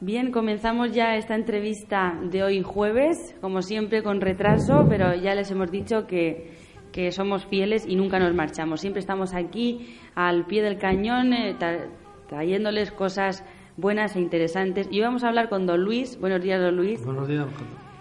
Bien, comenzamos ya esta entrevista de hoy jueves, como siempre con retraso, pero ya les hemos dicho que, que somos fieles y nunca nos marchamos. Siempre estamos aquí al pie del cañón eh, tra- trayéndoles cosas buenas e interesantes. Y vamos a hablar con don Luis. Buenos días, don Luis. Buenos días,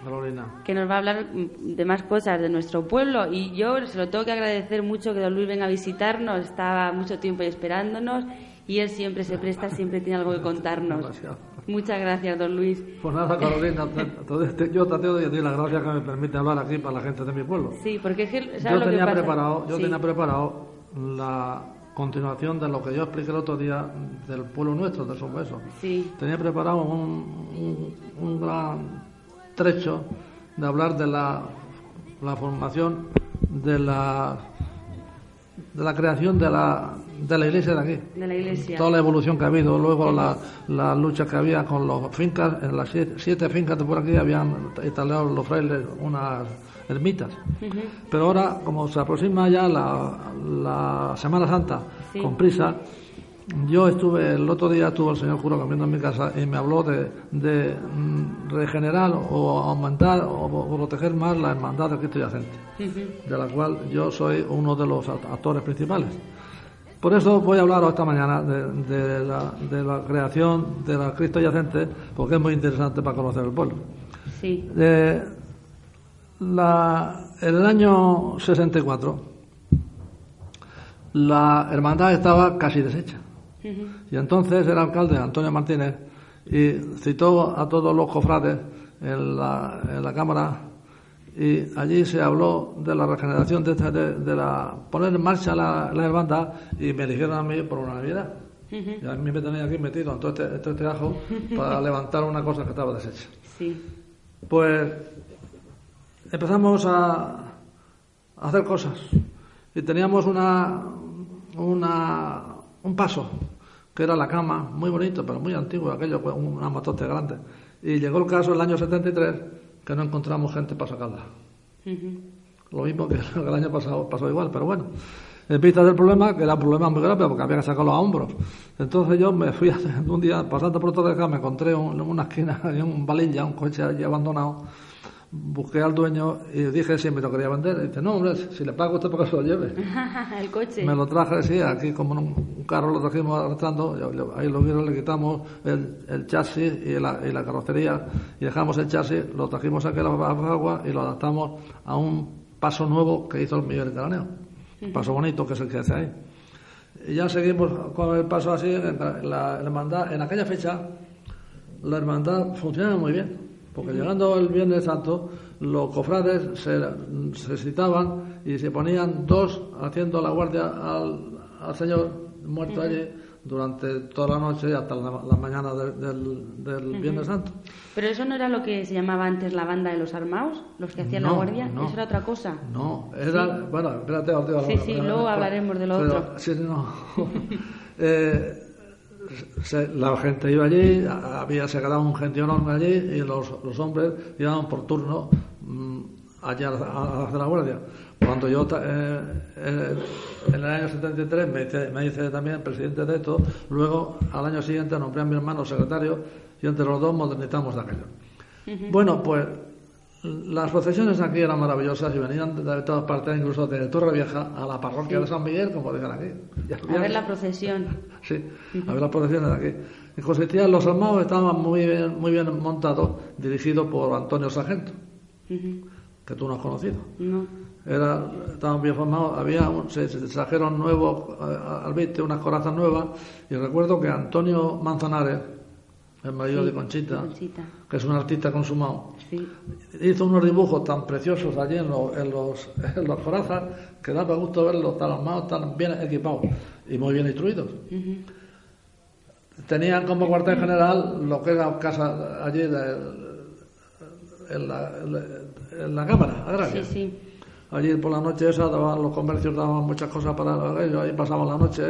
Carolina. que nos va a hablar mm, de más cosas de nuestro pueblo y yo se lo tengo que agradecer mucho que don Luis venga a visitarnos, estaba mucho tiempo ahí esperándonos y él siempre se presta, siempre tiene algo que contarnos. Gracias. Muchas gracias, don Luis. Pues nada, Carolina, yo te tengo que decir las gracias que me permite hablar aquí para la gente de mi pueblo. Sí, porque es que, ¿sabes Yo lo que tenía pasa? preparado, yo Sí. tenía preparado la continuación de lo que yo expliqué el otro día del pueblo nuestro, de Somoso. Sí, Tenía preparado un, un- un gran trecho de hablar de la, la formación de la de la creación de la, de la iglesia de aquí. de la iglesia. Toda la evolución que ha habido, luego la, la lucha que había con los fincas, en las siete, siete fincas de por aquí habían instalado los frailes unas ermitas. Pero ahora, como se aproxima ya la, la Semana Santa Sí. con prisa, yo estuve, el otro día estuvo el señor cura comiendo en mi casa y me habló de, de mm, regenerar o aumentar o, o proteger más la hermandad del Cristo yacente, Ujú. de la cual yo soy uno de los act- actores principales. Por eso voy a hablar esta mañana de, de la, de la creación de la Cristo yacente, porque es muy interesante para conocer el pueblo. Sí, Eh, la- en el año 64, la hermandad estaba casi deshecha. Y entonces el alcalde, Antonio Martínez, y citó a todos los cofrades en la, en la Cámara y allí se habló de la regeneración de, esta- de, de la poner en marcha la, la hermandad y me eligieron a mí por unanimidad. Y a mí me tenéis aquí metido en todo este, en todo este ajo para levantar una cosa que estaba deshecha. sí, Pues empezamos a, a hacer cosas y teníamos una, una, un paso que era la cama, muy bonito, pero muy antiguo, aquello una matote grande. Y llegó el caso el año 73 que no encontramos gente para sacarla. Lo mismo que el año pasado pasó igual, pero bueno. En vista del problema, que era un problema muy grave porque había que sacarlo a hombros. Entonces yo me fui a- un día pasando por todo acá, me encontré un- en una esquina, había un balilla, un coche allí abandonado. Busqué al dueño y dije si me lo quería vender. Y dice, no, hombre, si le pago usted para que se lo lleve. el coche. Me lo traje, sí, aquí como un, carro lo trajimos arrastrando, ahí lo vieron, le quitamos el, el chasis y la, y la carrocería y dejamos el chasis, lo trajimos aquí a la agua y lo adaptamos a un paso nuevo que hizo el Mediterráneo. Un paso bonito que es el que hace ahí. Y ya seguimos con el paso así, en la, la hermandad, en aquella fecha la hermandad funcionaba muy bien, porque llegando el Viernes Santo, los cofrades se, se citaban y se ponían dos haciendo la guardia al, al Señor muerto allí durante toda la noche y hasta la, la mañana de- del, del Viernes Santo. Pero eso no era lo que se llamaba antes la banda de los armados, los que hacían la guardia, no. eso era otra cosa. No, era. Bueno, espérate, Sí, sí, luego hablaremos de lo pero- otro. Sí, no. Eh, se- la gente iba allí, había, se quedaba un gentío enorme allí y los, los hombres iban por turno mm, allá a, hacer la guardia. Cuando yo eh, eh, en el año 73 me hice, me hice también presidente de esto, luego al año siguiente nombré a mi hermano secretario y entre los dos modernizamos de aquello. Bueno, pues las procesiones aquí eran maravillosas y venían de todas partes, incluso de Torre Vieja a la parroquia de San Miguel, como dicen aquí. A ver la procesión. Sí, a ver las procesiones de aquí. Y consistían, los armados estaban muy bien, muy bien montados, dirigidos por Antonio Sargento, que tú no has conocido. No. Era, estaban bien formados, había un- se, se trajeron nuevos eh, al viste, unas corazas nuevas, y recuerdo que Antonio Manzanares, el marido Sí, de Conchita, Conchita. que es un artista consumado, Sí. hizo unos dibujos tan preciosos allí en los, en los, en los corazas que daba gusto verlos tan armados, tan bien equipados y muy bien instruidos. Tenían como cuartel general lo que era casa allí de, en, la, en, la, Cámara Agraria. Sí, sí. Allí por la noche esa daban, los comercios daban muchas cosas para ellos, ahí pasaban la noche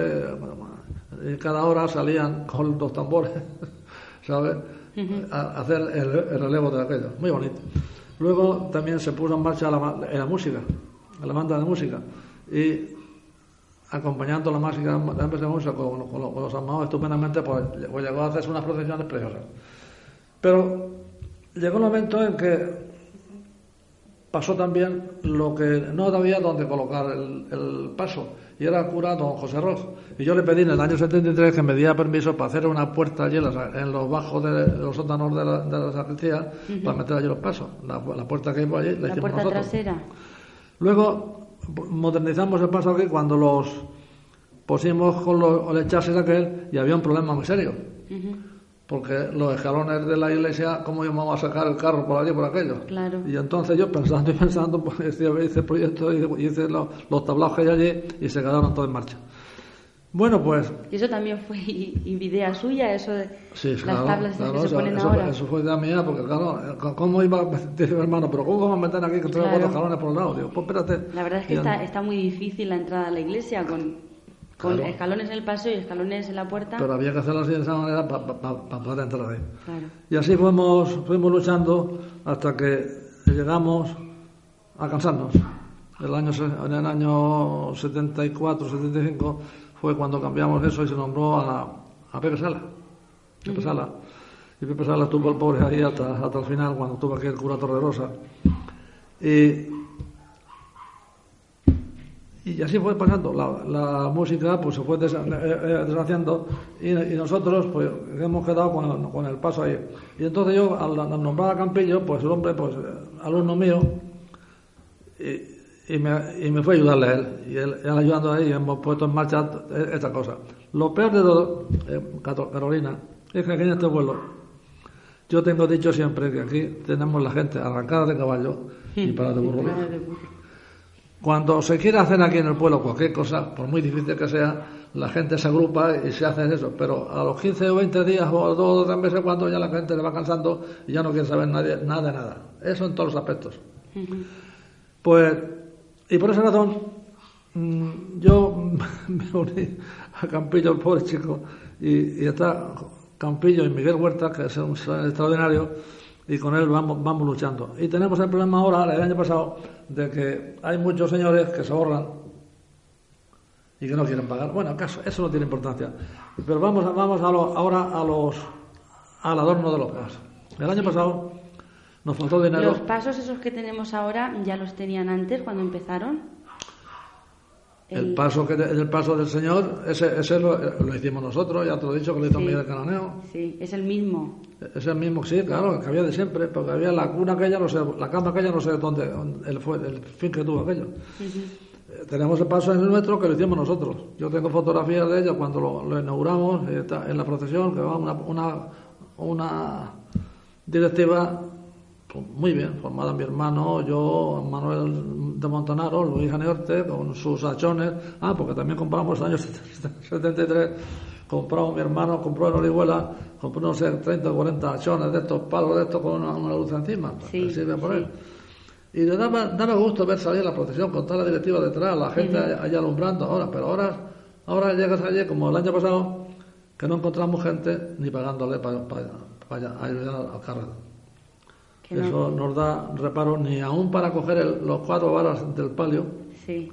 y cada hora salían con los tambores, ¿sabes? a, hacer el, relevo de aquello. Muy bonito. Luego también se puso en marcha la, la música, la banda de música. Y acompañando la música, la de música con, con, los armados estupendamente, pues, pues, llegó a hacerse unas procesiones preciosas. Pero llegó un momento en que pasó también lo que no había donde colocar el, paso, y era el cura don José Roz. Y yo le pedí en el año 73 que me diera permiso para hacer una puerta allí en, los bajos de, los sótanos de la, de la sacristía para meter allí los pasos. La, puerta que hay allí la, la puerta trasera. Luego modernizamos el paso aquí cuando los pusimos con los, el chasis aquel y había un problema muy serio. Porque los escalones de la iglesia, ¿cómo íbamos a sacar el carro por allí, por aquello? Y entonces yo pensando y pensando, pues hice el proyecto y hice los, los tablados que hay allí y se quedaron todos en marcha. Bueno, pues. ¿Y eso también fue idea suya, eso de las tablas que se ponen eso, ahora? Eso fue idea mía, porque claro, ¿cómo iba a decir hermano? ¿Pero cómo vamos a meter aquí que claro. cuatro escalones por el lado? Digo, pues espérate. La verdad es que está, está muy difícil la entrada a la iglesia con, con escalones en el paso y escalones en la puerta. Pero había que hacerlo así de esa manera para poder entrar ahí. Y así fuimos, fuimos luchando hasta que llegamos a cansarnos. El año, en el año 74, 75 fue cuando cambiamos eso y se nombró a, la, a Pepe Sala. Pepe Sala. Y Pepe Sala estuvo el pobre ahí hasta, hasta el final, cuando estuvo aquí el cura Torrerosa. Y, y así fue pasando. La, la música pues se fue eh, eh, deshaciendo y, y, nosotros pues hemos quedado con, con, el paso ahí. Y entonces yo, al, nombrar a Campillo, pues el hombre, pues alumno mío, y, y me, y me fue a ayudarle a él. Y él, ayudando ahí, hemos puesto en marcha esta cosa. Lo peor de todo, eh, Carolina, es que aquí en este pueblo, yo tengo dicho siempre que aquí tenemos la gente arrancada de caballo y para de burro. Cuando se quiere hacer aquí en el pueblo cualquier cosa, por muy difícil que sea, la gente se agrupa y se hace eso. Pero a los 15 o 20 días o dos o tres meses, cuando ya la gente le va cansando y ya no quiere saber nadie, nada nada. Eso en todos los aspectos. Pues y por esa razón, mm, yo me uní a Campillo, el pobre chico, y, está Campillo y Miguel Huerta, que es un extraordinario, y con él vamos, vamos luchando. Y tenemos el problema ahora, el año pasado, de que hay muchos señores que se ahorran y que no quieren pagar. Bueno, acaso, eso no tiene importancia. Pero vamos, vamos a ahora a los, al adorno de los pasos. El año pasado nos faltó dinero. ¿Los pasos esos que tenemos ahora ya los tenían antes cuando empezaron? El, paso que el paso del Señor, ese, ese lo, hicimos nosotros, ya te lo he dicho que lo hizo Miguel Cananeo. Sí, es el mismo. Es el mismo, sí, claro, que había de siempre, porque había la cuna aquella, no sé, la cama aquella, no sé dónde, el, fue, el fin que tuvo aquello. Eh, tenemos el paso en el nuestro que lo hicimos nosotros. Yo tengo fotografías de ella cuando lo, inauguramos, en la procesión, que va una, una, una directiva pues muy bien, formada mi hermano, yo, Manuel de Montanaro, Luis Aneorte, con sus hachones. Ah, porque también compramos en los años 73, compramos mi hermano, compró en Orihuela, compró, no sé, 30 o 40 hachones de estos palos de estos con una, luz encima, sí, sirve por él. Y le daba, daba gusto ver salir la procesión con toda la directiva detrás, la gente allá alumbrando ahora, pero ahora, ahora llegas allí, como el año pasado, que no encontramos gente ni pagándole para, para, para, ayudar al carro. Eso nos da reparo ni aún para coger los cuatro varas del palio. Sí,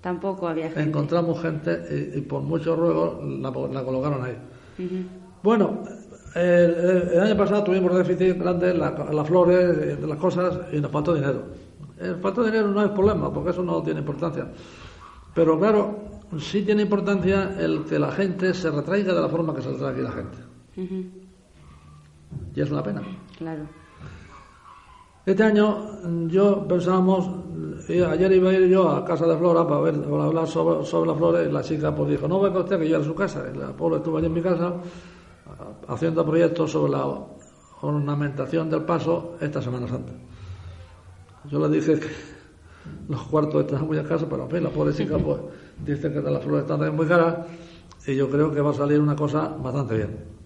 tampoco había gente. Encontramos gente y, por muchos ruegos la, colocaron ahí. Bueno, el, año pasado tuvimos déficit grande en las flores, de las cosas y nos faltó dinero. El falta de dinero no es problema porque eso no tiene importancia. Pero claro, sí tiene importancia el que la gente se retraiga de la forma que se retrae aquí la gente. Y es una pena. Claro. Este año mm, yo pensábamos, ayer iba a ir yo a casa de Flora para, ver, hablar sobre, sobre las flores y la chica pues dijo, no venga usted que yo a su casa. La pobre estuvo allí en mi casa haciendo proyectos sobre la ornamentación del paso esta Semana Santa. Yo le dije que los cuartos están muy escasos, pero en fin, la pobre chica pues dice que las flores están muy caras y yo creo que va a salir una cosa bastante bien.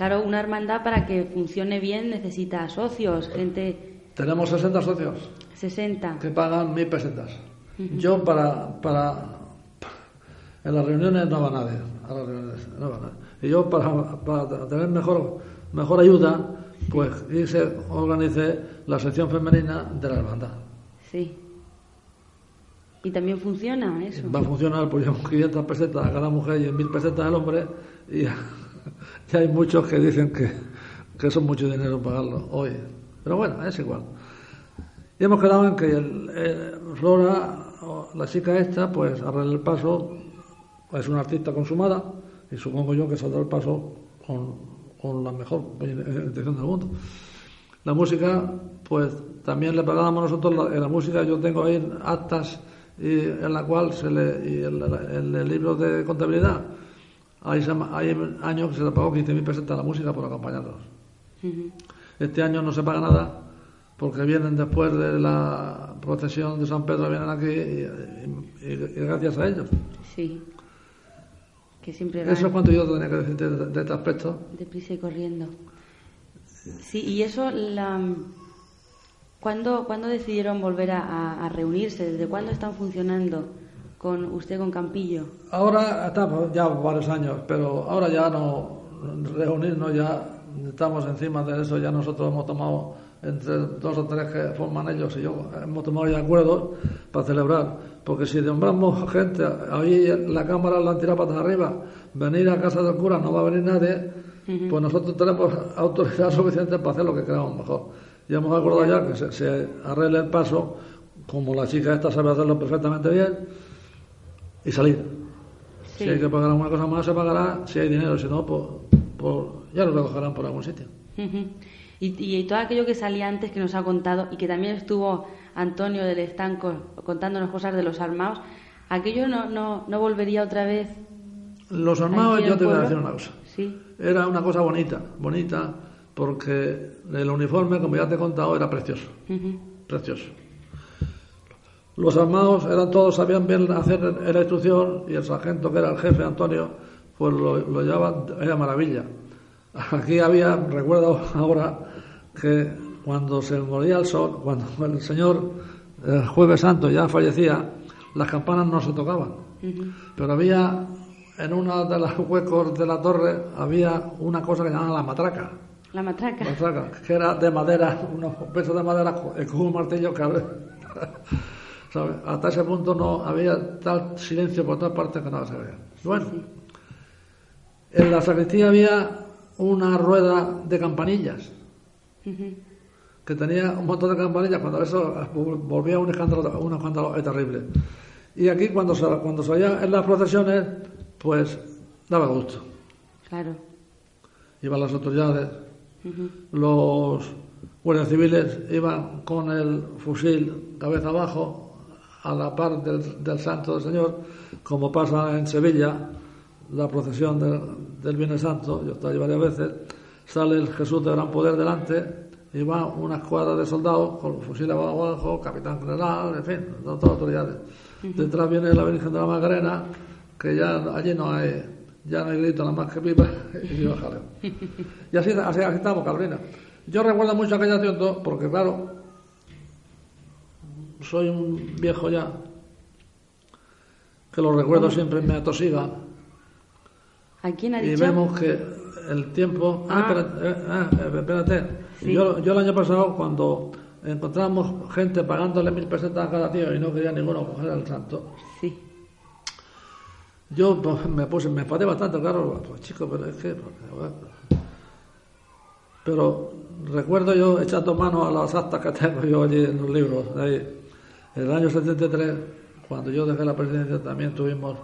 Claro, una hermandad para que funcione bien necesita socios, gente Tenemos 60 socios 60. que pagan mil pesetas. Yo para, para en las reuniones no va nadie, a las reuniones no va nadie. Y yo para, para tener mejor mejor ayuda, pues hice, organicé la sección femenina de la hermandad. Sí. Y también funciona eso. Va a funcionar pues llevamos 500 pesetas a cada mujer y en 1000 pesetas al hombre y ya hay muchos que dicen que, que eso es mucho dinero pagarlo hoy. Pero bueno, es igual. Y hemos quedado en que el, o la chica esta, pues arregla el paso, es una artista consumada y supongo yo que saldrá el paso con, con la mejor intención del mundo. La música, pues también le pagábamos nosotros la, en la música, yo tengo ahí actas y en la cual se le, y en el libro de contabilidad hay, hay años que se le pagó 15.000 pesetas a la música por acompañarnos. Ujú. Este año no se paga nada porque vienen después de la procesión de San Pedro, vienen aquí y, y- y gracias a ellos. Sí. Que siempre Eso es cuanto yo tenía que decir de, de este aspecto. deprisa y corriendo. Sí, y eso, la... ¿cuándo, cuándo decidieron volver a- a reunirse? ¿Desde cuándo están funcionando con usted con Campillo? Ahora estamos ya varios años, pero ahora ya no reunirnos, ya estamos encima de eso, ya nosotros hemos tomado entre dos o tres que forman ellos y yo, hemos tomado ya acuerdos para celebrar, porque si nombramos gente, ahí la cámara la han tirado patas arriba, venir a casa del cura no va a venir nadie, pues nosotros tenemos autoridad suficiente para hacer lo que creamos mejor. Y hemos acordado ya que se, se arregle el paso, como la chica esta sabe hacerlo perfectamente bien, y salir. Sí. Si hay que pagar alguna cosa más, se pagará. Si hay dinero, si no, pues, pues ya lo recogerán por algún sitio. Ujú. y, y todo aquello que salía antes que nos ha contado y que también estuvo Antonio del Estanco contándonos cosas de los armados, aquello no, no, no volvería otra vez. Los armados, yo te voy a decir una cosa. Sí. Era una cosa bonita, bonita, porque el uniforme, como ya te he contado, era precioso. Ujú. Precioso. Los armados eran todos, sabían bien hacer la instrucción y el sargento, que era el jefe, Antonio, pues lo, lo llevaban, era maravilla. Aquí había, recuerdo ahora, que cuando se moría el sol, cuando el señor el Jueves Santo ya fallecía, las campanas no se tocaban. Pero había, en uno de los huecos de la torre, había una cosa que llamaban la matraca. La matraca. Matraca, que era de madera, unos pesos de madera con con un martillo que abre. ¿Sabes? Hasta ese punto no había tal silencio por todas partes que nada se veía. Bueno, en la sacristía había una rueda de campanillas que tenía un montón de campanillas. Cuando eso volvía un escándalo, un escándalo terrible. Y aquí, cuando se, cuando se oía en las procesiones, pues daba gusto. Claro. Iban las autoridades, los guardias civiles iban con el fusil cabeza abajo a la par del, del santo del Señor, como pasa en Sevilla, la procesión del, del Viernes Santo, yo estoy allí varias veces, sale el Jesús de gran poder delante y va una escuadra de soldados con el fusil abajo, capitán general, en fin, no todas las autoridades. Detrás viene la Virgen de la Macarena, que ya allí no hay, ya no hay grito nada más que pipa y viva jaleo. Y así, así, así estamos, Carolina. Yo recuerdo mucho aquella acción porque, claro, soy un viejo ya, que los recuerdos siempre me atosigan ¿A quién ha y dicho? vemos que el tiempo... Ah, Ah. espérate, eh, ah, eh, espérate. Sí. Yo, yo el año pasado, cuando encontramos gente pagándole mil pesetas a cada tío y no quería ninguno coger al santo, Sí. Yo pues, me puse, me enfadé bastante, claro, pues chico, pero es que. bueno. Pero recuerdo yo echando mano a las actas que tengo yo allí en los libros. ahí. En el año 73, cuando yo dejé la presidencia, también tuvimos.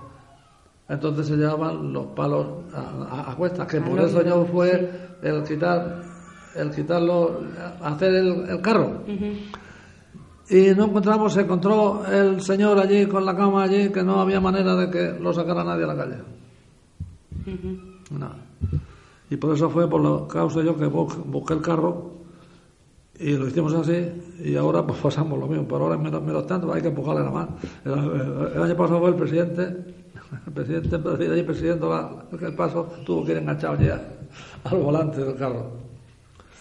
Entonces se llamaban los palos a, a- a cuestas, que Ah, por eso yo fue el quitar, el quitarlo, hacer el, el carro. Y no encontramos, se encontró el señor allí con la cama allí, que no había manera de que lo sacara nadie a la calle. No. Y por eso fue por la causa yo que bu- busqué el carro y lo hicimos así y ahora pues pasamos lo mismo, pero ahora menos, menos tanto, hay que empujarle la mano. El, año pasado fue el presidente El presidente, el presidente el paso tuvo que ir enganchado ya al volante del carro.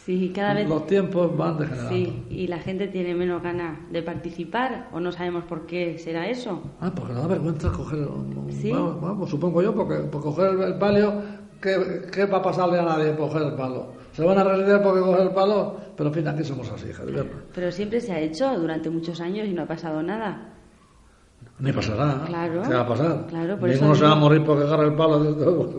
Sí, cada vez. Los tiempos van degenerando. Sí, y la gente tiene menos ganas de participar, o no sabemos por qué será eso. Ah, porque da vergüenza coger. ¿Sí? Vamos, supongo yo, porque por coger el, palio, ¿qué, ¿qué, va a pasarle a nadie por coger el palo? Se van a reír porque coger el palo, pero en fin, aquí somos así, hija Pero siempre se ha hecho durante muchos años y no ha pasado nada. Ni pasará. Claro. ¿Qué va a pasar? Claro, por Ninguno eso se va a morir porque agarra el palo.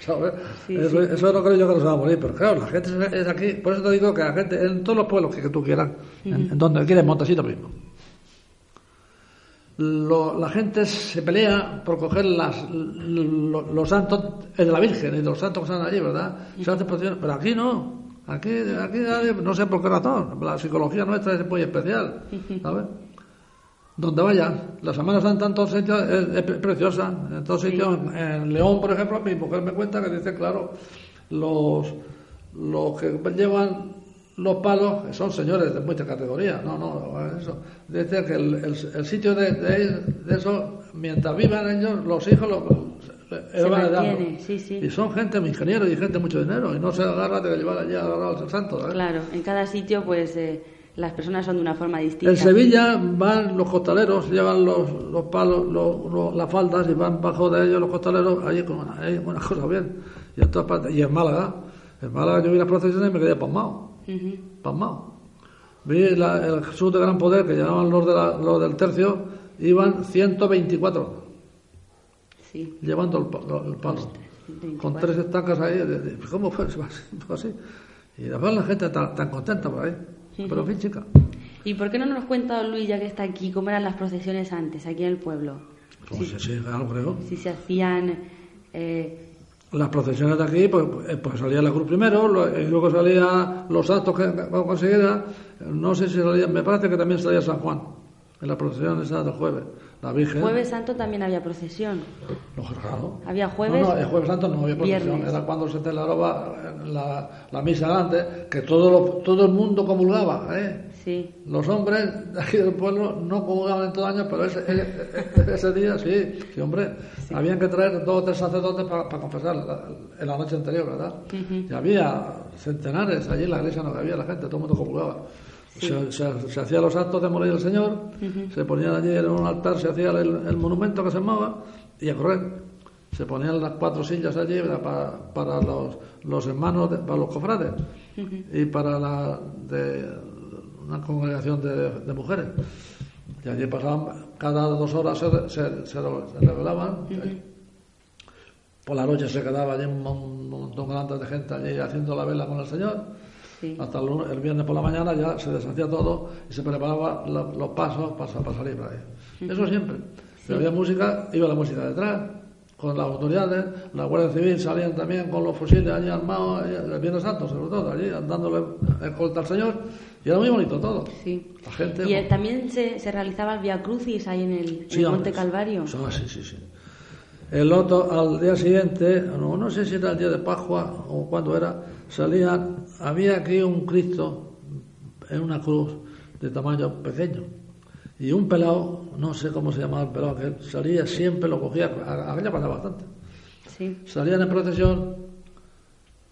¿Sabes? Sí, eso, sí. eso, no creo yo que no se va a morir. Pero claro, la gente es aquí. Por eso te digo que la gente, en todos los pueblos que, tú quieras, en, donde quieres, montas lo mismo. Lo, la gente se pelea por coger las, los santos de la Virgen y de los santos que están allí, ¿verdad? Se hace pero aquí no. Aquí, aquí no sé por qué razón. La psicología nuestra es muy especial, ¿sabes? donde vaya. La Semana Santa en todos sitios es, preciosa. En todos sitios, en, León, por ejemplo, mi mujer me cuenta que dice, claro, los, los que llevan los palos son señores de mucha categoría. No, no, eso. Dice que el, el, sitio de, de, eso, mientras vivan ellos, los hijos los, se sí, sí. Y son gente, ingenieros y gente de mucho dinero, y no se agarra de llevar allí agarrado al santo. Claro, en cada sitio, pues. Eh las personas son de una forma distinta. En Sevilla van los costaleros, llevan los, los palos, los, las faldas y van bajo de ellos los costaleros, ahí con una, ahí, una cosa bien. Y en todas partes. Y en Málaga, en Málaga yo vi las procesiones y me quedé pasmado. Pasmado. Vi la, el Jesús de Gran Poder, que llamaban los, de la, los del tercio, iban 124. Sí. Llevando el, palo. Con tres estacas ahí. ¿Cómo fue? así. Y después la gente tan, tan contenta por ahí. Pero fin, chica. ¿Y por qué no nos cuenta Luis, ya que está aquí, cómo eran las procesiones antes, aquí en el pueblo? Pues si, sí, claro, creo. Si se hacían... Eh... Las procesiones de aquí, pues, eh, pues salía la cruz primero, y luego salían los actos que consiguiera. No sé si salía, me parece que también salía San Juan, en la procesión esa del jueves. La Virgen. Jueves Santo también había procesión. No, claro. Había jueves. No, no, el Jueves Santo no había procesión. Era cuando se celebraba la, la misa antes, que todo, todo el mundo comulgaba. ¿eh? Sí. Los hombres de aquí del pueblo no comulgaban en todo el año, pero ese, ese, día sí, sí, hombre. Habían que traer dos o tres sacerdotes para, confesar en la noche anterior, ¿verdad? Y había centenares allí en la iglesia, no había la gente, todo el mundo comulgaba. Se, se, hacían los actos de morir el Señor, se ponían allí en un altar, se hacía el, monumento que se llamaba y a correr. Se ponían las cuatro sillas allí para, para los, los, hermanos, para los cofrades y para la, de, una congregación de, mujeres. Y allí pasaban, cada dos horas se, se, se, revelaban. Por la noche se quedaba allí un, montón grande de gente allí haciendo la vela con el Señor hasta el, viernes por la mañana ya se deshacía todo y se preparaba los pasos para, salir para ahí. Eso siempre. Si había música, iba la música detrás, con las autoridades, la Guardia Civil salían también con los fusiles allí armados, el Viernes Santo sobre todo, allí dándole escolta al Señor, y era muy bonito todo. Sí. La gente, y también se, se, realizaba el Via Crucis ahí en el, Monte Calvario. Sí, sí, sí. El otro, al día siguiente, no, no sé si era el día de Pascua o cuándo era, salían, había aquí un Cristo en una cruz de tamaño pequeño. Y un pelado, no sé cómo se llamaba el pelado, que salía siempre, lo cogía, aquella pasaba bastante. Sí. Salían en procesión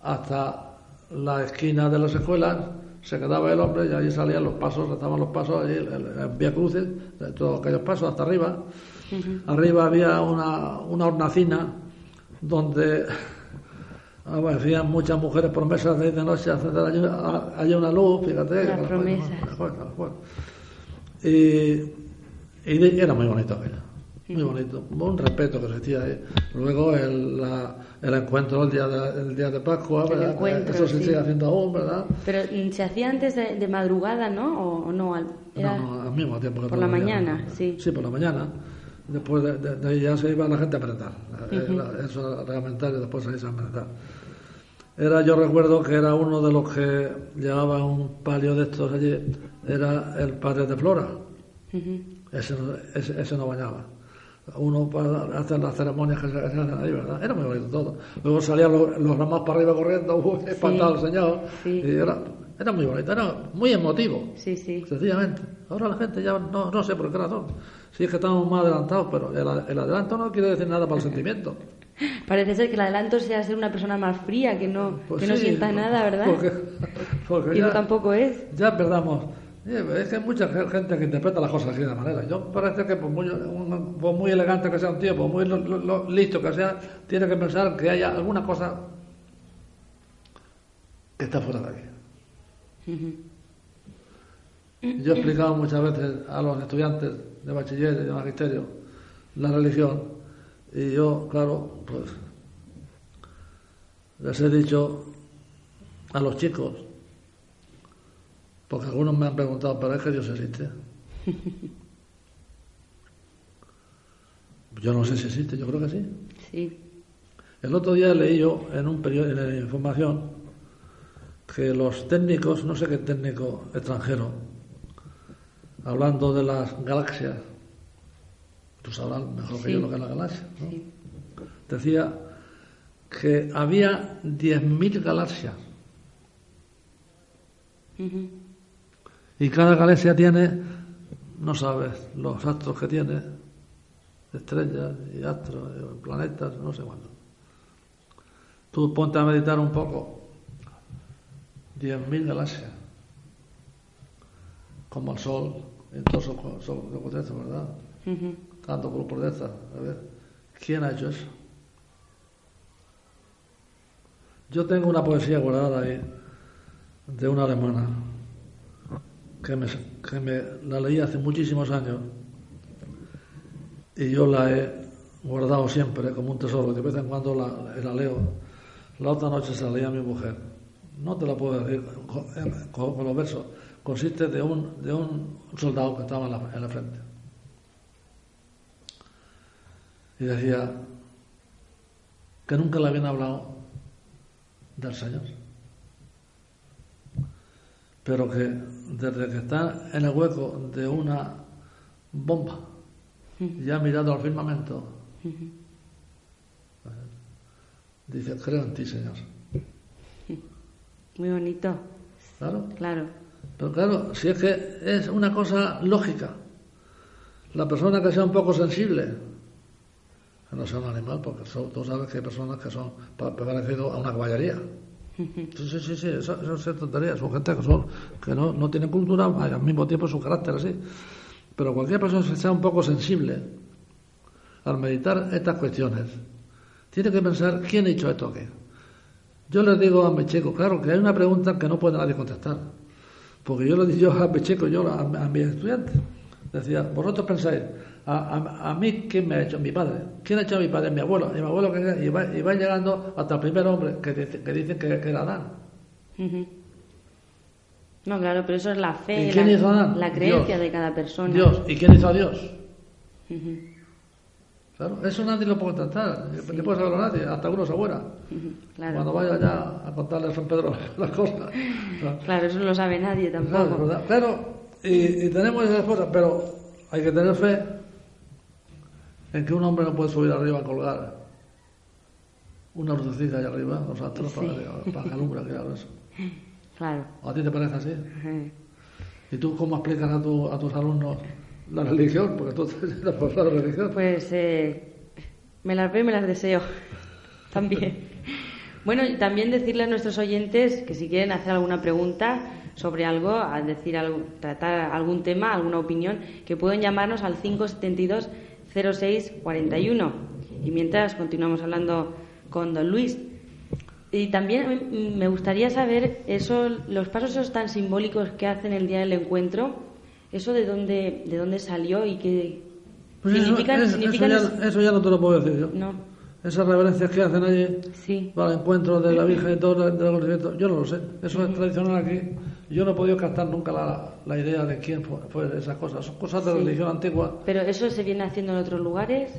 hasta la esquina de las escuelas, se quedaba el hombre y allí salían los pasos, estaban los pasos, allí en Vía Cruces, de todos aquellos pasos hasta arriba. Arriba había una, una hornacina donde hacían ah, muchas mujeres promesas de, de noche hacer allí, una luz, fíjate. Y, y, era muy bonito aquello, muy bonito, un respeto que se hacía ahí. Luego el, la, el encuentro el día de, el día de Pascua, eso se sigue haciendo aún, ¿verdad? Pero se hacía antes de, madrugada, ¿no? ¿O, no? Era no, al mismo tiempo que por, la mañana, sí. Sí, por la mañana. Después de, ahí ya se iba la gente a merendar. Eso realmente después se iba a merendar. Era, yo recuerdo que era uno de los que llevaba un palio de estos allí, era el padre de Flora. ese, ese, no bañaba. Uno para hacer las ceremonias que se hacían ahí, ¿verdad? Era muy bonito todo. Luego salían los, los ramas para arriba corriendo, uh, espantado el Señor. Y era, era muy bonito, era muy emotivo. Sí, sí. Sencillamente. Ahora la gente ya no, no sé por qué razón Sí, es que estamos más adelantados, pero el, a- el adelanto no quiere decir nada para el sentimiento. Parece ser que el adelanto sea ser una persona más fría, que no, Pues que no sí, sienta nada, ¿verdad? Porque, porque y no ya, tampoco es. ya perdamos. Eh, Es que hay mucha ge- gente que interpreta las cosas así de manera. Yo parece que por muy, un- por muy elegante que sea un tío, por muy lo- lo- lo listo que sea, tiene que pensar que haya alguna cosa que está fuera de aquí. Yo he explicado muchas veces a los estudiantes de bachiller y de magisterio la religión y yo, claro, pues les he dicho a los chicos, porque algunos me han preguntado, ¿pero es que Dios existe? Yo no sé si existe, yo creo que sí. Sí. El otro día leí yo en un periódico de información que los técnicos, no sé qué técnico extranjero, hablando de las galaxias, tú sabrás mejor que yo lo que es la galaxia, ¿no? Sí. decía que había 10.000 galaxias y cada galaxia tiene, no sabes, los astros que tiene, estrellas y astros, y planetas, no sé cuánto. Tú ponte a meditar un poco. 10.000 galaxias. Como el Sol, en todo su, co- su, su contexto, ¿verdad? Tanto por pureza. A ver, ¿quién ha hecho eso? Yo tengo una poesía guardada ahí de una alemana que me, que me la leí hace muchísimos años y yo la he guardado siempre como un tesoro. De vez en cuando la, la leo. La otra noche se la leí a mi mujer. No te la puedo decir con, con- con los versos. Consiste de un, de un soldado que estaba en la, en la frente. Y decía que nunca le habían hablado del Señor. Pero que desde que está en el hueco de una bomba y ha mirado al firmamento, dice, creo en ti, Señor. Muy bonito. Claro. Claro. Pero claro, si es que es una cosa lógica, la persona que sea un poco sensible, no sea un animal, porque so- tú sabes que hay personas que son pa- parecidos a una caballería. Sí, sí, sí, sí, eso, eso es tontería, son gente que, son, que no, no tienen cultura, al mismo tiempo su carácter así. Pero cualquier persona que sea un poco sensible, al meditar estas cuestiones, tiene que pensar quién ha hecho esto qué. Yo les digo a mis chicos, claro, que hay una pregunta que no puede nadie contestar. Porque yo le digo a mis chicos, yo a, a mis estudiantes, decía, vosotros pensáis, a, a- a mí, ¿quién me ha hecho? Mi padre. ¿Quién ha hecho a mi padre? Mi abuelo. Y mi abuelo, que y va, y va llegando hasta el primer hombre que, dice- que dicen que, que era Adán. No, claro, pero eso es la fe, ¿Y quién la, creencia Dios. de cada persona. Dios. ¿Y quién hizo a Dios? Claro, eso nadie lo puede contestar. Ni puede saberlo nadie, hasta uno se. Claro. Cuando vaya ya a contarle a San Pedro las cosas. Claro, eso no lo sabe nadie Claro, tampoco. ¿verdad? Pero, y, y tenemos esas cosas, pero hay que tener fe en que un hombre no puede subir arriba a colgar una lucecita allá arriba, los astros, Sí. para, para que claro, eso. Claro. ¿A ti te parece así? Ujú. ¿Y tú cómo explicas a, tu- a tus alumnos la religión? Porque tú eres la profesora de religión. Pues eh, me las veo y me las deseo. también. Bueno, y también decirle a nuestros oyentes que si quieren hacer alguna pregunta sobre algo, a decir algo, tratar algún tema, alguna opinión, que pueden llamarnos al 572 06 41. Y mientras continuamos hablando con don Luis. Y también me gustaría saber eso, los pasos esos tan simbólicos que hacen el día del encuentro, eso de dónde, de dónde salió y qué Pues eso- significan, eso, significan eso ya, eso ya no te lo puedo decir yo. no, Esas reverencias que hacen allí sí, para el encuentro de la Virgen y todo de los yo no lo sé. Eso es tradicional aquí. Yo no he podido captar nunca la, la idea de quién fue, fue esas cosas. Son cosas de Sí. religión antigua. pero eso se viene haciendo en otros lugares,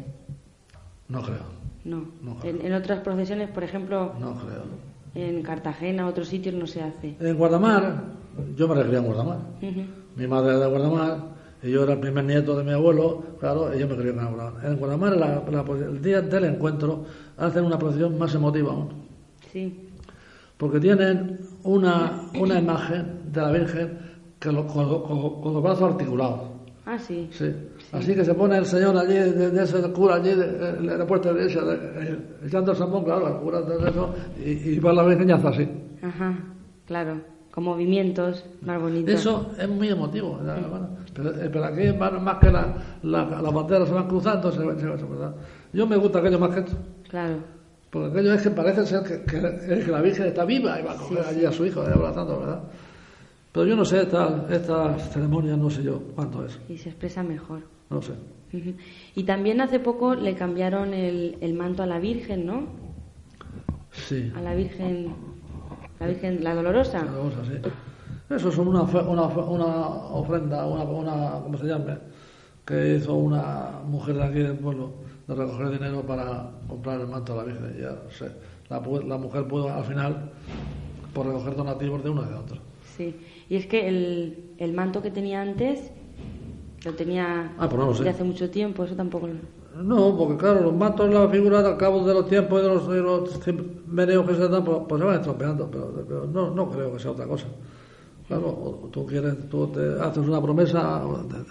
No creo. no. No. En, en otras procesiones, por ejemplo, No creo. en Cartagena, otros sitios no se hace. En Guardamar, yo me refería a Guardamar. Mi madre era de Guardamar y yo era el primer nieto de mi abuelo. Claro, y yo me crié en Guardamar. En Guardamar, la- la- el día del encuentro, hacen una procesión más emotiva aún. Sí, Porque tienen una, una imagen de la Virgen que lo- con, con- con los brazos articulados. Ah, sí. Sí. Así que se pone el señor allí, de, de ese cura allí, de- en la puerta de la iglesia, de- eh, echando el salmón, claro, el cura de eso, y, y va la Virgen y hace así. Ajá, claro. Con movimientos más bonitos. Eso es muy emotivo, pero, eh, pero aquí más, más que la, la, las banderas se van cruzando, se, se- se-. Yo me gusta aquello más que esto, Claro. Porque aquello es que parece ser que, que- que la Virgen está viva y va a coger allí a su hijo, eh, abrazando, ¿verdad? Pero yo no sé, estas estas ceremonias no sé yo cuánto es, Y se expresa mejor. no sé. Y también hace poco le cambiaron el, el manto a la Virgen, ¿no? Sí. A la Virgen, la Virgen, la Dolorosa. Una cosa así. Eso es una, una, una ofrenda, una, una, ¿cómo se llama? Que hizo una mujer de aquí del pueblo de recoger dinero para comprar el manto a la Virgen. Ya sé, la, pu- la mujer pudo al final por recoger donativos de uno y de otro. Sí. Y es que el, el manto que tenía antes lo tenía Ah, pues no de hace mucho tiempo, eso tampoco lo... No, porque claro, los mantos, la figura al cabo de los tiempos y de los, de los meneos que se dan, pues, pues se van estropeando, pero, pero no, no creo que sea otra cosa. Claro, tú quieres, tú te haces una promesa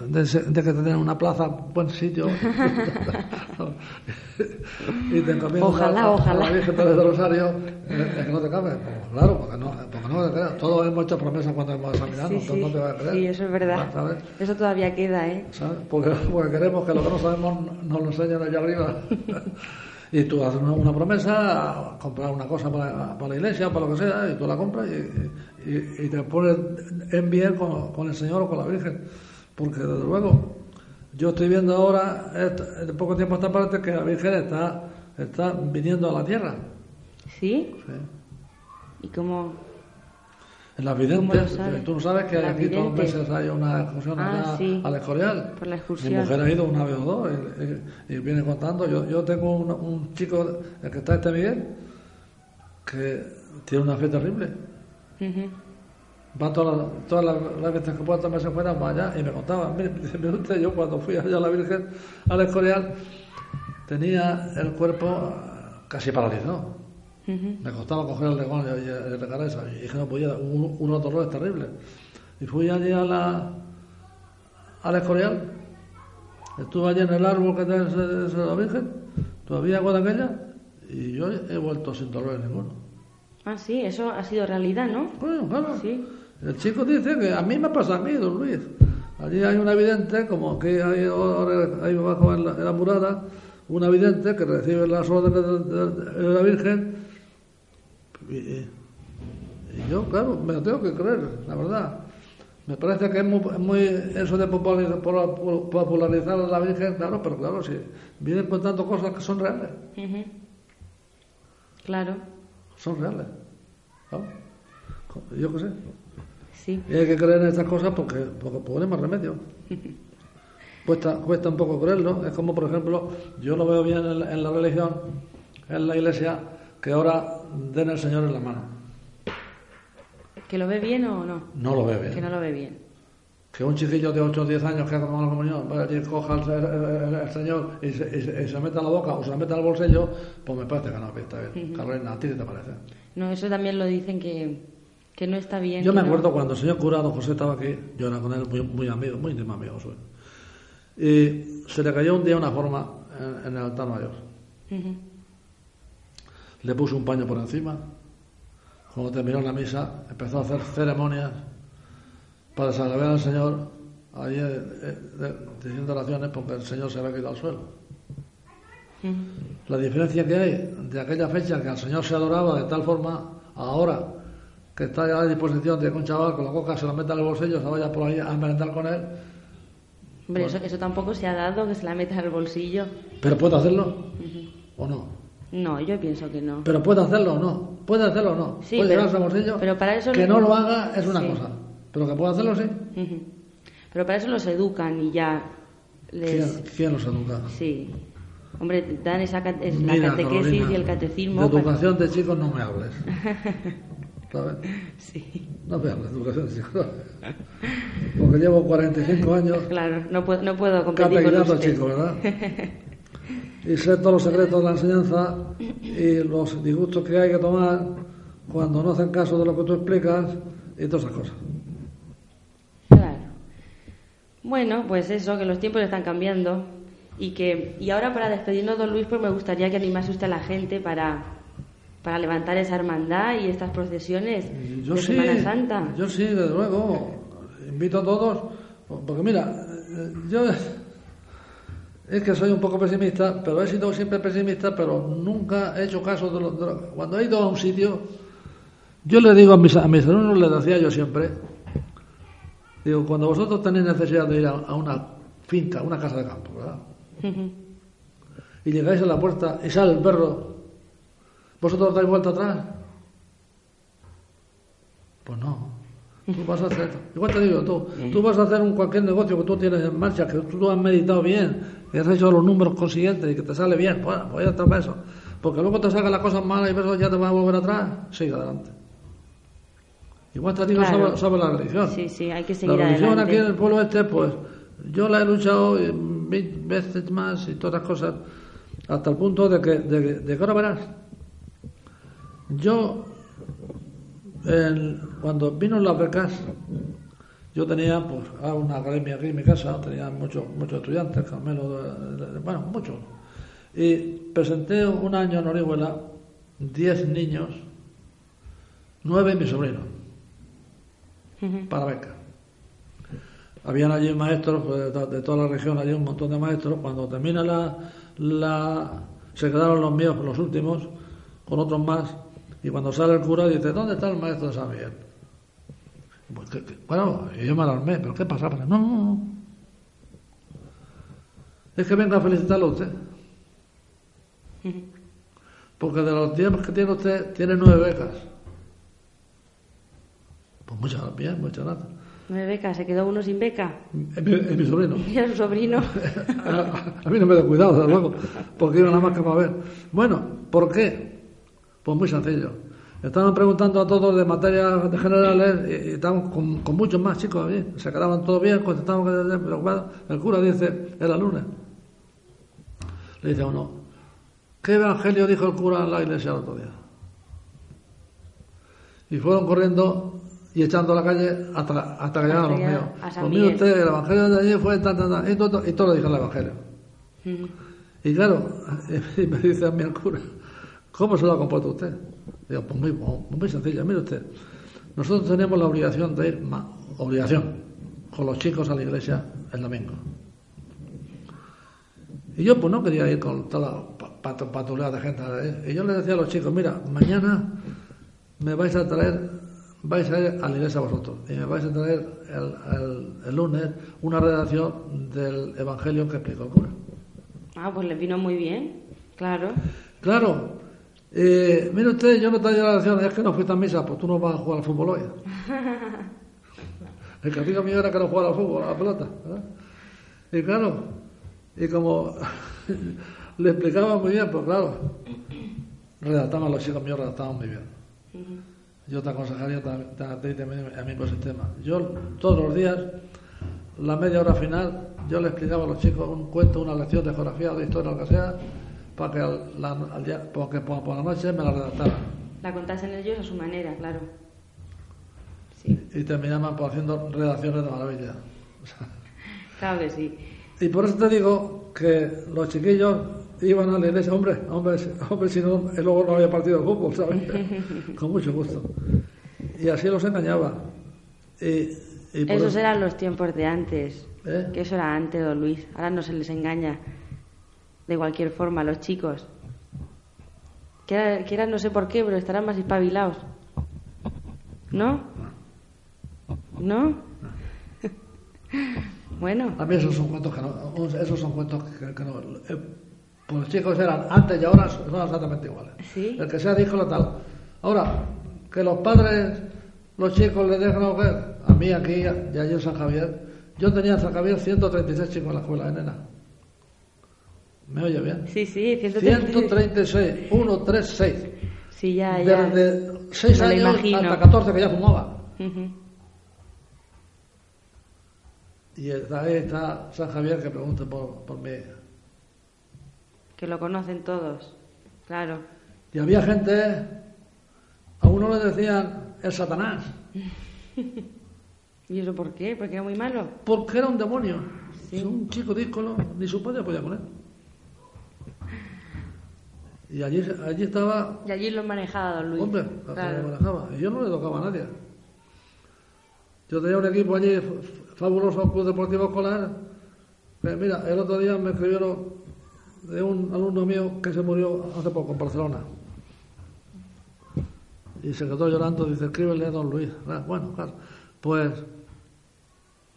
de, de que te den una plaza, buen sitio, y te encomiendas Ojalá, a, a ojalá. la Virgen del Rosario, eh, es que no te cabe. Pues claro, porque no, porque no te creas. Todos hemos hecho promesas cuando hemos examinado, Sí, entonces no te vas a creer. sí, eso es verdad. ¿Sabes? Eso todavía queda, ¿eh? ¿sabes? Porque, porque queremos que lo que no sabemos nos lo enseñen allá arriba. y tú haces una, una promesa, a comprar una cosa para, para la iglesia, para lo que sea, y tú la compras y, y- y te pones en bien con, con el Señor o con la Virgen. Porque desde luego, yo estoy viendo ahora, de poco tiempo a esta parte, que la Virgen está, está viniendo a la tierra. ¿Sí? ¿sí? ¿Y cómo...? En las ¿Cómo lo videntes, tú no sabes que Las aquí todos los meses hay una excursión Ah, allá sí. al Escorial. Por la excursión. Mi mujer ha ido una vez o dos y, y- y viene contando. Yo, yo tengo un, un chico, el que está este Miguel, que tiene una fe terrible. Va todas las, todas las, las veces que pueda tomarse fuera, va allá y me contaba. Mire, mire usted, yo cuando fui allá a la Virgen, al Escorial, tenía el cuerpo ah, casi paralizado. Me costaba coger el legón y el de cabeza y dije no podía, un, unos dolores terribles. Y fui allí a la, al Escorial, estuve allí en el árbol que ese de la Virgen, todavía de aquella, y yo he vuelto sin dolores ninguno. Ah, sí, eso ha sido realidad, ¿no? Bueno, claro. Sí. El chico dice que a mí me pasa a mí, don Luis. Allí hay una vidente, como que hay ahora ahí abajo en la, en la murada, una vidente que recibe las órdenes de, de- de la Virgen. Y, y yo, claro, me lo tengo que creer, la verdad. Me parece que es muy, muy eso de popularizar, popularizar a la Virgen, claro, pero claro, si vienen contando cosas que son reales. Claro, son reales. ¿no? Yo qué sé. sí. Y hay que creer en estas cosas porque, porque ponemos remedio. Cuesta, cuesta un poco creerlo. Es como, por ejemplo, yo lo veo bien en la, en la religión, en la iglesia, que ahora den el Señor en la mano. ¿Que lo ve bien o no? No lo Que bien. no lo ve bien. Que un chiquillo de 8 o 10 años que ha tomado la comunión, vaya allí, coja el, el- el- Señor y se, y se- y se meta en la boca o se la meta en el bolsillo, pues me parece que no está bien. Carolina, ¿a ti qué te parece? No, eso también lo dicen que, que no está bien. Yo me no- acuerdo cuando el señor cura, don José, estaba aquí, yo era con él muy, muy amigo, muy íntimo amigo suyo. Y se le cayó un día una forma en, en el altar mayor. Le puso un paño por encima. Cuando terminó la misa, empezó a hacer ceremonias para desagraviar al Señor, ahí eh, eh, diciendo oraciones porque el Señor se había caído al suelo. La diferencia que hay de aquella fecha que al Señor se adoraba de tal forma, ahora que está ya a disposición de que un chaval con la coca se la meta en el bolsillo, se vaya por ahí a merendar con él, Hombre, eso, eso tampoco se ha dado, que se la meta al bolsillo. pero puede hacerlo o no. No, yo pienso que no. Pero puede hacerlo o no. Puede hacerlo o no. Sí, puede pero- llevarse al bolsillo. pero para eso que no- no lo haga es una Sí. cosa. Pero que puede hacerlo sí. Pero para eso los educan y ya les... ¿Quién, quién los educa? Sí. Hombre, dan esa la catequesis Carolina, y el catecismo. De para- educación de chicos no me hables. ¿Sabes? Sí, No me hables de educación de chicos. Porque llevo 45 años claro, no puedo, no puedo competir con usted. chicos, ¿verdad? Y sé todos los secretos de la enseñanza y los disgustos que hay que tomar cuando no hacen caso de lo que tú explicas y todas esas cosas. Bueno, pues eso, que los tiempos están cambiando y que y ahora para despedirnos, don Luis, pues me gustaría que animase usted a la gente para, para levantar esa hermandad y estas procesiones de Semana Santa. Yo sí, desde luego. Invito a todos, porque mira, yo es que soy un poco pesimista, pero he sido siempre pesimista, pero nunca he hecho caso de, lo, cuando he ido a un sitio. Yo le digo a mis, a mis alumnos, les decía yo siempre, digo, cuando vosotros tenéis necesidad de ir a, una finca, una casa de campo, ¿verdad? Y llegáis a la puerta y sale el perro, ¿vosotros dais vuelta atrás? Pues no. Tú vas a hacer, igual te digo, tú, tú vas a hacer un cualquier negocio que tú tienes en marcha, que tú has meditado bien, que has hecho los números consiguientes y que te sale bien, pues, pues ya está eso. Porque luego te salgan las cosas malas y eso ya te va a volver atrás, sigue adelante. Igual te digo sobre, la religión. Sí, sí, hay que seguir La religión aquí en el pueblo este, pues yo la he luchado mil veces más y todas las cosas, hasta el punto de que, de, de que ahora verás. Yo cuando vino las becas, yo tenía pues una academia aquí en mi casa, tenía muchos muchos estudiantes, Carmelo, bueno, muchos. Y presenté un año en Orihuela 10 niños, nueve para beca. Habían allí maestros pues, de, toda la región, allí un montón de maestros. Cuando termina la, la se quedaron los míos, los últimos, con otros más, y cuando sale el cura dice, ¿dónde está el maestro de San Miguel? Pues bueno, yo me alarmé, ¿pero qué pasa? No, no, no. Es que venga a felicitarlo a usted. Porque de los tiempos que tiene usted, tiene nueve becas. Pues muchas gracias, muchas gracias. Nueve becas, ¿se quedó uno sin beca? Es mi, sobrino. ¿Y su sobrino? a, mí no me da cuidado, desde luego, porque iba nada más que para ver. Bueno, ¿por qué? Pues muy sencillo. Estaban preguntando a todos de materias generales y, y estaban con, muchos más chicos allí. Se quedaban todos bien, contestaban preocupados. El cura dice, el lunes. Le dice a uno, ¿qué evangelio dijo el cura en la iglesia el otro día? Y fueron corriendo y echando a la calle hasta, hasta que llegaron los míos. Pues usted, el evangelio de allí fue tan, tan, tan, y todo, y todo lo dijo el evangelio. Y claro, y me dice a mí el cura, ¿Cómo se lo ha compuesto usted? Digo, pues muy, muy sencillo. Mire usted, nosotros tenemos la obligación de ir, obligación, con los chicos a la iglesia el domingo. Y yo pues no quería ir con toda la patrullada de gente. ¿eh? Y yo le decía a los chicos, mira, mañana me vais a traer, vais a ir a la iglesia vosotros, y me vais a traer el, lunes una redacción del Evangelio que explicó el cura. Ah, pues le vino muy bien, claro. Claro, eh, mire usted, yo no te la lección, es que no fuiste a misa, pues tú no vas a jugar al fútbol hoy. El castigo mío era que no jugara al fútbol, a la pelota. Y claro, y como le explicaba muy bien, pues claro, redactaban los chicos míos, redactaban muy bien. Yo te aconsejaría también a mí por ese tema. Yo todos los días, la media hora final, yo le explicaba a los chicos un cuento, una lección de geografía de historia, lo que sea, para que al, día, porque por, la noche me la redactara. La contasen ellos a su manera, claro. Sí. Y terminaban por haciendo redacciones de maravilla. claro que sí. Y por eso te digo que los chiquillos iban a la iglesia, hombre, hombre, hombre, si no, luego no había partido de fútbol, ¿sabes? Con mucho gusto. Y así los engañaba. Y, Esos eran los tiempos de antes. ¿Eh? Que eso era antes, don Luis. Ahora no se les engaña de cualquier forma los chicos. Que eran, no sé por qué, pero estarán más espabilados. ¿No? ¿No? bueno. A mí esos son cuentos que no. Esos son cuentos que, no. Eh, pues los chicos eran antes y ahora son exactamente iguales. ¿Sí? El que sea dijo lo tal. Ahora, que los padres, los chicos les dejan ver. A mí aquí, ya yo en San Javier, yo tenía en San Javier 136 chicos en la escuela, de nena. ¿Me oye bien? Sí, sí, 136. 136, 136. Sí, ya, ya. Desde 6 años hasta 14 que ya fumaba. Y ahí está San Javier que pregunta por, por mí. Que lo conocen todos, claro. Y había gente, a uno le decían el Satanás. ¿Y eso por qué? ¿Porque era muy malo? Porque era un demonio. Un chico díscolo, ni su padre podía con él. Y allí, allí estaba. Y allí lo manejaba don Luis. Hombre, lo manejaba. Y yo no le tocaba a nadie. Yo tenía un equipo allí fabuloso, un Club Deportivo Escolar. Pero mira, el otro día me escribieron de un alumno mío que se murió hace poco en Barcelona. Y se quedó llorando, dice, escríbele a don Luis. Ah, bueno, claro. Pues,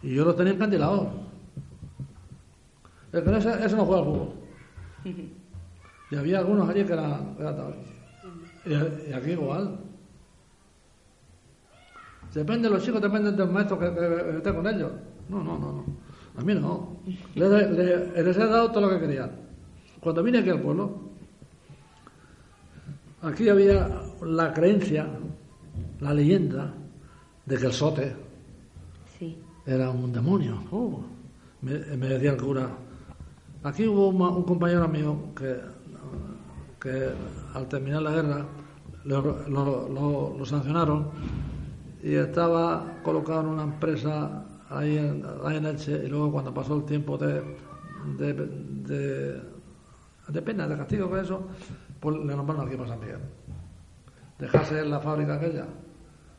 y yo lo tenía encandilado. Es que ese, ese no juega al fútbol. Y había algunos allí que eran, y, y, aquí igual. Depende de los chicos, dependen del maestro que, esté con ellos. No, no, no, no. A mí no. Les, he dado todo lo que querían. Cuando vine aquí al pueblo, aquí había la creencia, la leyenda de que el sote era un demonio. Uh, me, decía el cura. Aquí hubo un compañero mío que que al terminar la guerra lo, sancionaron y estaba colocado en una empresa ahí en, ahí en Elche y luego cuando pasó el tiempo de, de, de, pena, de castigo con eso, pues le nombraron aquí para San Miguel. Dejarse en la fábrica aquella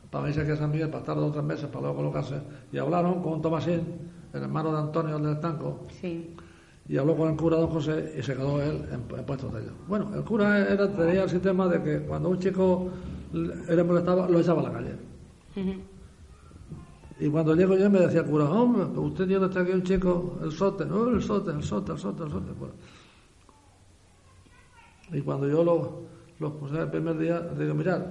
para irse aquí a San Miguel para estar dos o tres meses para luego colocarse y hablaron con Tomasín, el hermano de Antonio del Tanco. Sí y habló con el cura don José y se quedó él en, puesto de ellos. Bueno, el cura era, tenía el sistema de que cuando un chico le molestaba, lo echaba a la calle. Y cuando llego yo me decía el cura, hombre, usted tiene está aquí un chico, el sote, no, el sote, el sote, el sote, el sote. Y cuando yo lo, lo puse el primer día, digo, mirad,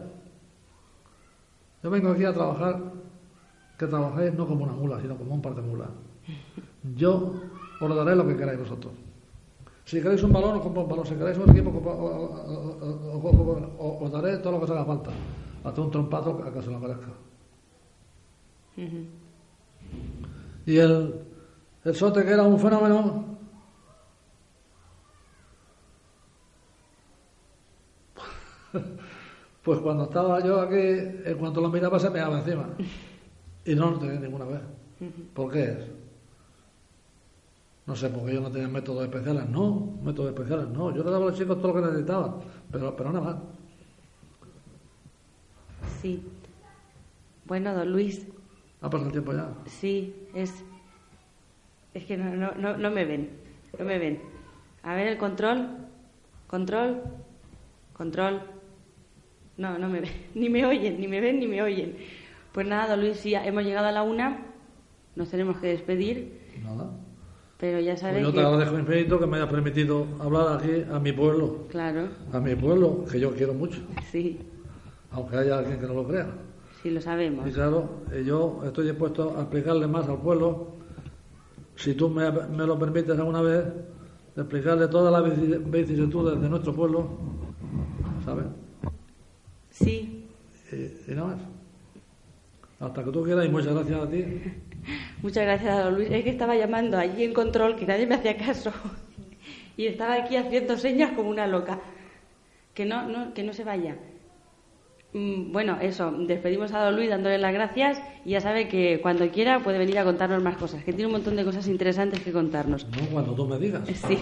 yo vengo aquí a trabajar, que trabajáis no como una mula, sino como un par de mulas. Yo os daré lo que queráis vosotros. Si queréis un balón, os compro un balón. Si queréis un equipo, os daré todo lo que os haga falta. Hasta un trompazo a que se lo merezca. Y el, el sote, que era un fenómeno, pues cuando estaba yo aquí, en cuanto lo miraba se me daba encima. Y no lo tenía ninguna vez. ¿Por qué es? No sé, porque yo no tenía métodos especiales. No, métodos especiales, no. Yo le daba a los chicos todo lo que necesitaban, pero, pero nada más. Sí. Bueno, don Luis. ¿Ha pasado el tiempo ya? Sí, es. Es que no, no, no, no me ven. No me ven. A ver el control. Control. Control. No, no me ven. Ni me oyen, ni me ven, ni me oyen. Pues nada, Luis, sí, hemos llegado a la una. Nos tenemos que despedir. Nada. Pero ya pues sabes yo te agradezco infinito que me hayas permitido hablar aquí a mi pueblo. Claro. A mi pueblo, que yo quiero mucho. Sí. Aunque haya alguien que no lo crea. Sí, lo sabemos. Y claro, eh, yo estoy dispuesto a explicarle más al pueblo, si tú me, lo permites alguna vez, explicarle todas las vicisitudes de nuestro pueblo. Sí. Y, y nada más. Hasta que tú quieras y muchas gracias a ti. Muchas gracias, don Luis. Es que estaba llamando allí en control, que nadie me hacía caso. Y estaba aquí haciendo señas como una loca. Que no, no, que no se vaya. Mm, bueno, eso, despedimos a don Luis dándole las gracias y ya sabe que cuando quiera puede venir a contarnos más cosas, que tiene un montón de cosas interesantes que contarnos. No, cuando tú me digas. Sí.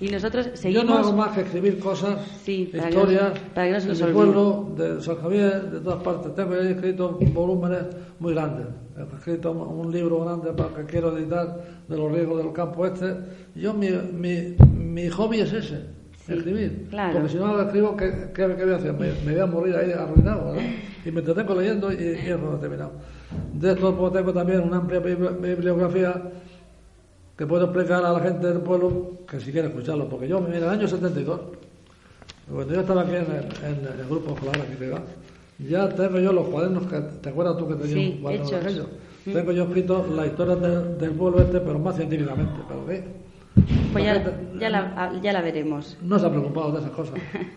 Y nosotros seguimos. Yo no hago más que escribir cosas, historias de mi pueblo, de San Javier, de todas partes. Tengo escrito volúmenes muy grandes. He escrito un libro grande para que quiero editar de los riesgos del campo este. Yo, mi, mi, mi hobby es ese, escribir. Porque si no lo escribo, ¿qué, qué, voy a hacer? Me, voy a morir ahí arruinado, ¿verdad? Y me entretengo leyendo y, y eso terminado. De esto pues, tengo también una amplia bibliografía que puedo explicar a la gente del pueblo que si quiere escucharlo, porque yo, en el año 72, cuando yo estaba aquí en el, grupo escolar aquí va, ya tengo yo los cuadernos que te acuerdas tú que tenías sí, un cuaderno de aquello. Tengo yo escrito la historia del pueblo este, pero más científicamente, pero ¿qué? Pues ya, la, ya la veremos. No se ha preocupado de esas cosas.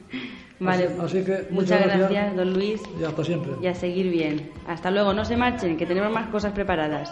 vale. Así, que muchas, gracias, gracias, don Luis. Y hasta siempre. Y a seguir bien. Hasta luego, no se marchen, que tenemos más cosas preparadas.